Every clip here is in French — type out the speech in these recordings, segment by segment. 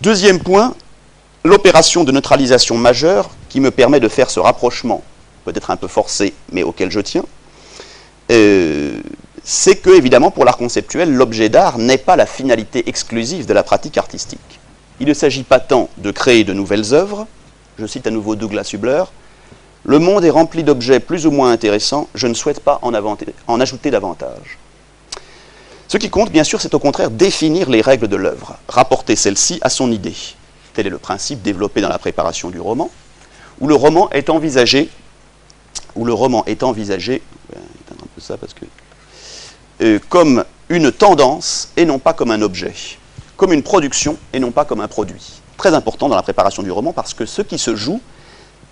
Deuxième point, l'opération de neutralisation majeure qui me permet de faire ce rapprochement, peut-être un peu forcé, mais auquel je tiens, euh, c'est que, évidemment, pour l'art conceptuel, l'objet d'art n'est pas la finalité exclusive de la pratique artistique. Il ne s'agit pas tant de créer de nouvelles œuvres, je cite à nouveau Douglas Hubler, le monde est rempli d'objets plus ou moins intéressants, je ne souhaite pas en, en ajouter davantage. Ce qui compte, bien sûr, c'est au contraire définir les règles de l'œuvre, rapporter celle-ci à son idée. Tel est le principe développé dans la préparation du roman, où le roman est envisagé, où le roman est envisagé, que, euh, comme une tendance et non pas comme un objet, comme une production et non pas comme un produit. Très important dans la préparation du roman parce que ce qui se joue,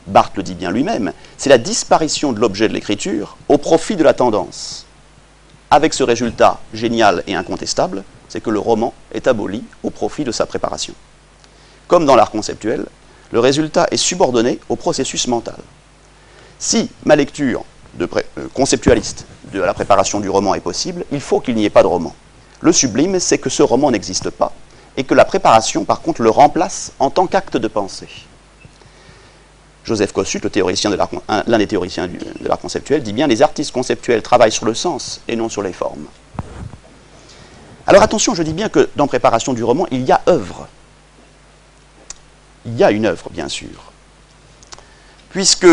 Barthes le dit bien lui-même, c'est la disparition de l'objet de l'écriture au profit de la tendance. Avec ce résultat génial et incontestable, c'est que le roman est aboli au profit de sa préparation. Comme dans l'art conceptuel, le résultat est subordonné au processus mental. Si ma lecture euh, conceptualiste de la préparation du roman est possible, il faut qu'il n'y ait pas de roman. Le sublime, c'est que ce roman n'existe pas et que la préparation, par contre, le remplace en tant qu'acte de pensée. Joseph Kossuth, l'un des théoriciens de l'art conceptuel, dit bien les artistes conceptuels travaillent sur le sens et non sur les formes. Alors attention, je dis bien que dans préparation du roman, il y a œuvre. Il y a une œuvre, bien sûr. Puisque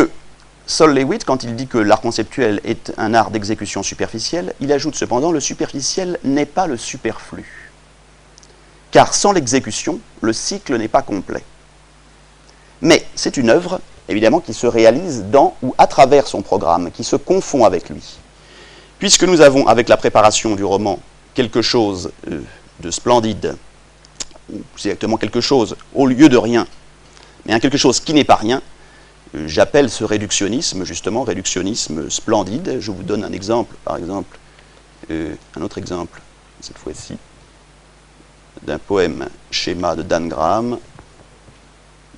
Sol Lewitt, quand il dit que l'art conceptuel est un art d'exécution superficielle, il ajoute cependant le superficiel n'est pas le superflu. Car sans l'exécution, le cycle n'est pas complet. Mais c'est une œuvre évidemment, qui se réalise dans ou à travers son programme, qui se confond avec lui. Puisque nous avons, avec la préparation du roman, quelque chose euh, de splendide, ou exactement quelque chose au lieu de rien, mais quelque chose qui n'est pas rien, euh, j'appelle ce réductionnisme, justement, réductionnisme splendide. Je vous donne un exemple, par exemple, euh, un autre exemple, cette fois-ci, d'un poème schéma de Dan Graham,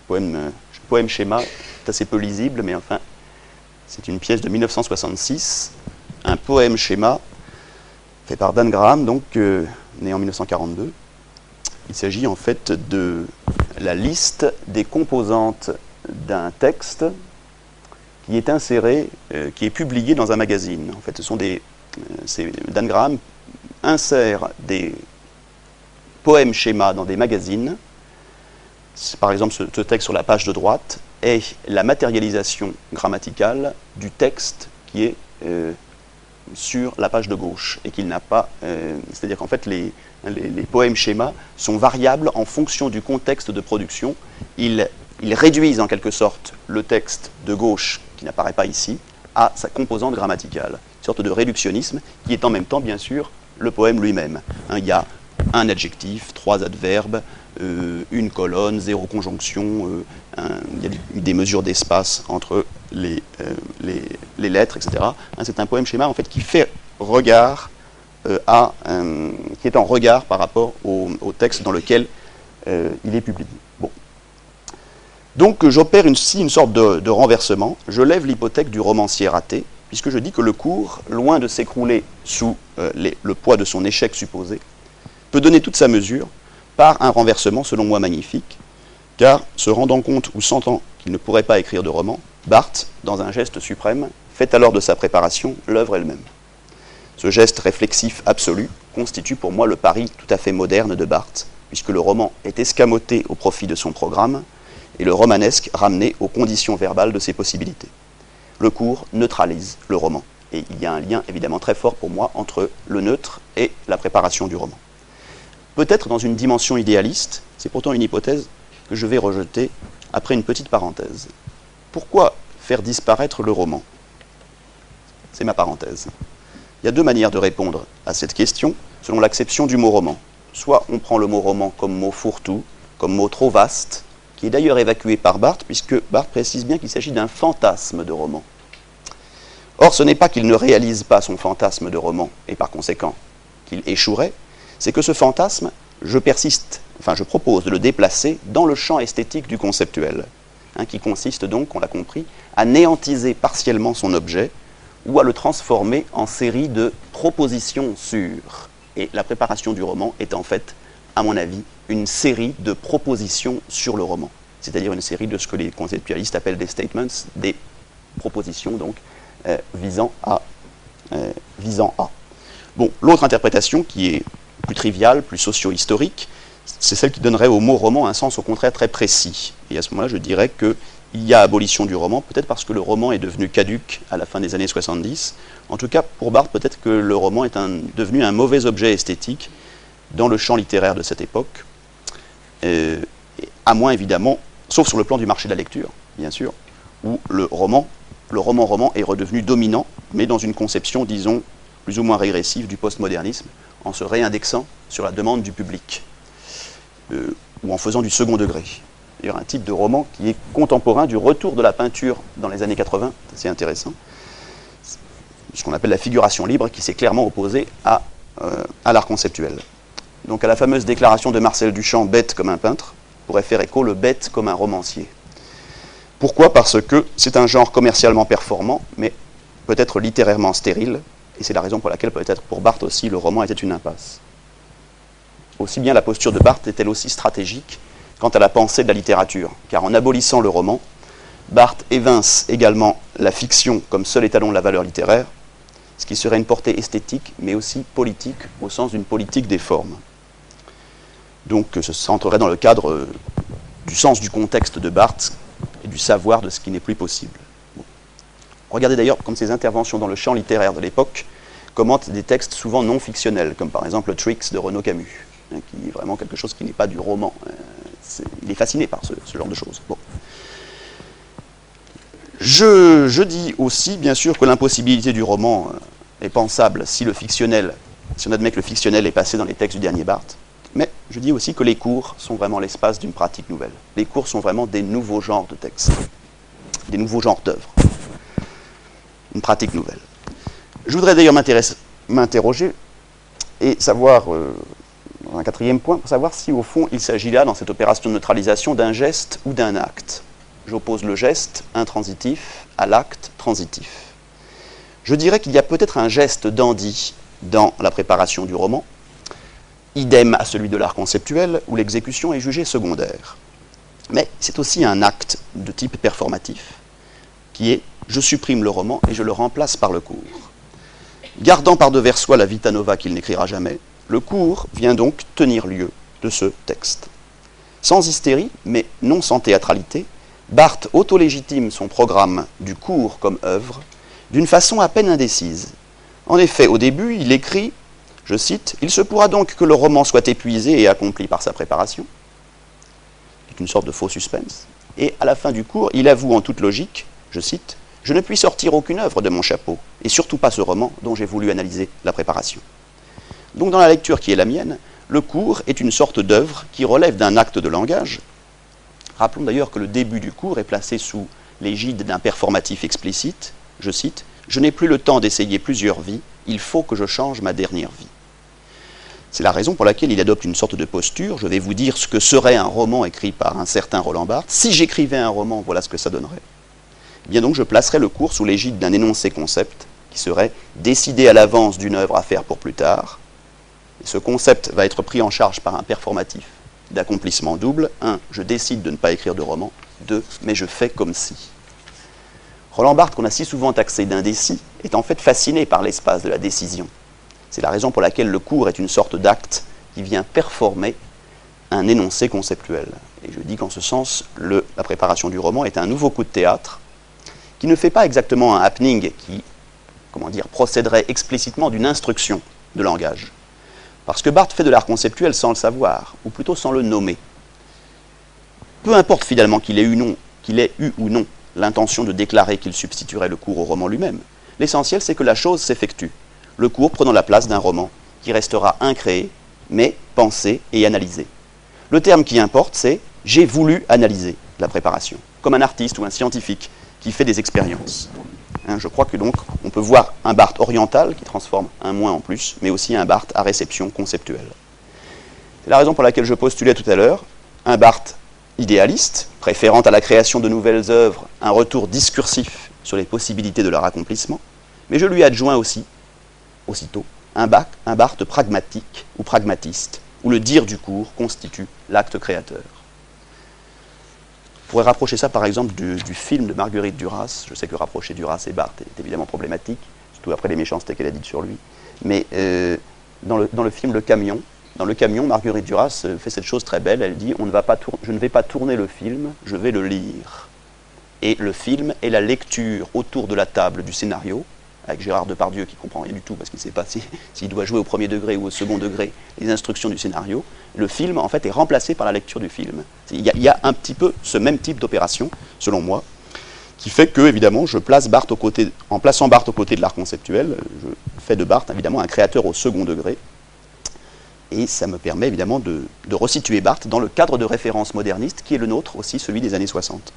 poème, poème schéma assez peu lisible, mais enfin, c'est une pièce de 1966, un poème schéma fait par Dan Graham, donc euh, né en 1942. Il s'agit en fait de la liste des composantes d'un texte qui est inséré, euh, qui est publié dans un magazine. En fait, ce sont des, euh, Dan Graham insère des poèmes schémas dans des magazines. Par exemple, ce texte sur la page de droite est la matérialisation grammaticale du texte qui est euh, sur la page de gauche et qu'il n'a pas. Euh, c'est-à-dire qu'en fait, les, les, poèmes schémas sont variables en fonction du contexte de production. Ils, ils réduisent en quelque sorte le texte de gauche, qui n'apparaît pas ici, à sa composante grammaticale. Une sorte de réductionnisme qui est en même temps, bien sûr, le poème lui-même. Hein, il y a un adjectif, trois adverbes, une colonne, zéro conjonction, euh, il y a des, mesures d'espace entre les, euh, lettres, etc. Hein, c'est un poème schéma en fait qui fait regard à, qui est en regard par rapport au, texte dans lequel il est publié. Donc j'opère ici une sorte de, renversement. Je lève l'hypothèque du romancier raté, puisque je dis que le cours, loin de s'écrouler sous le poids de son échec supposé, peut donner toute sa mesure par un renversement selon moi magnifique, car se rendant compte ou sentant qu'il ne pourrait pas écrire de roman, Barthes, dans un geste suprême, fait alors de sa préparation l'œuvre elle-même. Ce geste réflexif absolu constitue pour moi le pari tout à fait moderne de Barthes, puisque le roman est escamoté au profit de son programme et le romanesque ramené aux conditions verbales de ses possibilités. Le cours neutralise le roman, et il y a un lien évidemment très fort pour moi entre le neutre et la préparation du roman peut-être dans une dimension idéaliste, c'est pourtant une hypothèse que je vais rejeter après une petite parenthèse. Pourquoi faire disparaître le roman? C'est ma parenthèse. Il y a deux manières de répondre à cette question selon l'acception du mot roman. Soit on prend le mot roman comme mot fourre-tout, comme mot trop vaste, qui est d'ailleurs évacué par Barthes, puisque Barthes précise bien qu'il s'agit d'un fantasme de roman. Or, ce n'est pas qu'il ne réalise pas son fantasme de roman, et par conséquent qu'il échouerait, c'est que ce fantasme, je persiste, enfin je propose de le déplacer dans le champ esthétique du conceptuel, hein, qui consiste donc, on l'a compris, à néantiser partiellement son objet ou à le transformer en série de propositions sûres. Et la préparation du roman est en fait à mon avis, une série de propositions sur le roman, c'est-à-dire une série de ce que les conceptualistes appellent des statements, des propositions donc euh, visant à euh, visant à. Bon, l'autre interprétation qui est plus triviale, plus socio-historique, c'est celle qui donnerait au mot roman un sens au contraire très précis. Et à ce moment-là, je dirais qu'il y a abolition du roman, peut-être parce que le roman est devenu caduque à la fin des années 70. En tout cas, pour Barthes, peut-être que le roman est devenu un mauvais objet esthétique dans le champ littéraire de cette époque, euh, à moins évidemment, sauf sur le plan du marché de la lecture, bien sûr, où le roman, le roman-roman est redevenu dominant, mais dans une conception, disons, plus ou moins régressive du postmodernisme, en se réindexant sur la demande du public, euh, ou en faisant du second degré. D'ailleurs, un type de roman qui est contemporain du retour de la peinture dans les années 80, c'est intéressant, ce qu'on appelle la figuration libre, qui s'est clairement opposée à, euh, à l'art conceptuel. Donc à la fameuse déclaration de Marcel Duchamp, bête comme un peintre, pourrait faire écho le bête comme un romancier. Pourquoi? Parce que c'est un genre commercialement performant, mais peut-être littérairement stérile, et c'est la raison pour laquelle peut-être pour Barthes aussi le roman était une impasse. Aussi bien la posture de Barthes est-elle aussi stratégique quant à la pensée de la littérature, car en abolissant le roman, Barthes évince également la fiction comme seul étalon de la valeur littéraire, ce qui serait une portée esthétique, mais aussi politique, au sens d'une politique des formes. Donc ce centrerait dans le cadre euh, du sens du contexte de Barthes et du savoir de ce qui n'est plus possible. Regardez d'ailleurs comme ces interventions dans le champ littéraire de l'époque commentent des textes souvent non fictionnels, comme par exemple Tricks de Renaud Camus, hein, qui est vraiment quelque chose qui n'est pas du roman. Euh, il est fasciné par ce, genre de choses. Je, je, dis aussi, bien sûr, que l'impossibilité du roman euh, est pensable si le fictionnel, si on admet que le fictionnel est passé dans les textes du dernier Barthes, mais je dis aussi que les cours sont vraiment l'espace d'une pratique nouvelle. Les cours sont vraiment des nouveaux genres de textes, des nouveaux genres d'œuvres. Une pratique nouvelle. Je voudrais d'ailleurs m'interroger et savoir, euh, un quatrième point, pour savoir si au fond il s'agit là, dans cette opération de neutralisation, d'un geste ou d'un acte. J'oppose le geste intransitif à l'acte transitif. Je dirais qu'il y a peut-être un geste dandy dans la préparation du roman, idem à celui de l'art conceptuel, où l'exécution est jugée secondaire. Mais c'est aussi un acte de type performatif, qui est je supprime le roman et je le remplace par le cours. Gardant par devers soi la vita nova qu'il n'écrira jamais, le cours vient donc tenir lieu de ce texte. Sans hystérie, mais non sans théâtralité, Barthes auto-légitime son programme du cours comme œuvre d'une façon à peine indécise. En effet, au début, il écrit je cite, Il se pourra donc que le roman soit épuisé et accompli par sa préparation. C'est une sorte de faux suspense. Et à la fin du cours, il avoue en toute logique, je cite, Je ne puis sortir aucune œuvre de mon chapeau, et surtout pas ce roman dont j'ai voulu analyser la préparation. Donc dans la lecture qui est la mienne, le cours est une sorte d'œuvre qui relève d'un acte de langage. Rappelons d'ailleurs que le début du cours est placé sous l'égide d'un performatif explicite, je cite, Je n'ai plus le temps d'essayer plusieurs vies, il faut que je change ma dernière vie. C'est la raison pour laquelle il adopte une sorte de posture. Je vais vous dire ce que serait un roman écrit par un certain Roland Barthes. Si j'écrivais un roman, voilà ce que ça donnerait. Eh bien donc, je placerai le cours sous l'égide d'un énoncé concept qui serait décider à l'avance d'une œuvre à faire pour plus tard. Et ce concept va être pris en charge par un performatif d'accomplissement double. 1. Je décide de ne pas écrire de roman. 2. Mais je fais comme si. Roland Barthes, qu'on a si souvent taxé d'indécis, est en fait fasciné par l'espace de la décision. C'est la raison pour laquelle le cours est une sorte d'acte qui vient performer un énoncé conceptuel. Et je dis qu'en ce sens, la préparation du roman est un nouveau coup de théâtre qui ne fait pas exactement un happening qui, comment dire, procéderait explicitement d'une instruction de langage. Parce que Barthes fait de l'art conceptuel sans le savoir, ou plutôt sans le nommer. Peu importe finalement qu'il ait eu, non, qu'il ait eu ou non l'intention de déclarer qu'il substituerait le cours au roman lui-même. L'essentiel, c'est que la chose s'effectue le cours prenant la place d'un roman qui restera incréé, mais pensé et analysé. Le terme qui importe, c'est j'ai voulu analyser la préparation, comme un artiste ou un scientifique qui fait des expériences. Hein, je crois que donc on peut voir un Barthes oriental qui transforme un moins en plus, mais aussi un Barthes à réception conceptuelle. C'est la raison pour laquelle je postulais tout à l'heure un Barthes idéaliste, préférant à la création de nouvelles œuvres un retour discursif sur les possibilités de leur accomplissement, mais je lui adjoins aussi aussitôt un, Barthes pragmatique ou pragmatiste, où le dire du cours constitue l'acte créateur. Pourrait rapprocher ça par exemple du, du, film de Marguerite Duras. Je sais que rapprocher Duras et Barthes est évidemment problématique, surtout après les méchancetés qu'elle a dites sur lui. Mais euh, dans, le, dans, le, film Le Camion, dans Le Camion, Marguerite Duras euh, fait cette chose très belle. Elle dit on ne va pas Je ne vais pas tourner le film, je vais le lire. Et le film est la lecture autour de la table du scénario, avec Gérard Depardieu qui comprend rien du tout parce qu'il ne sait pas s'il si, doit jouer au premier degré ou au second degré les instructions du scénario. Le film, en fait, est remplacé par la lecture du film. Il y a, un petit peu ce même type d'opération, selon moi, qui fait que, évidemment, je place Barthes en plaçant Barthes aux côtés de l'art conceptuel, je fais de Barthes, évidemment, un créateur au second degré. Et ça me permet, évidemment, de, de resituer Barthes dans le cadre de référence moderniste qui est le nôtre aussi, celui des années 60.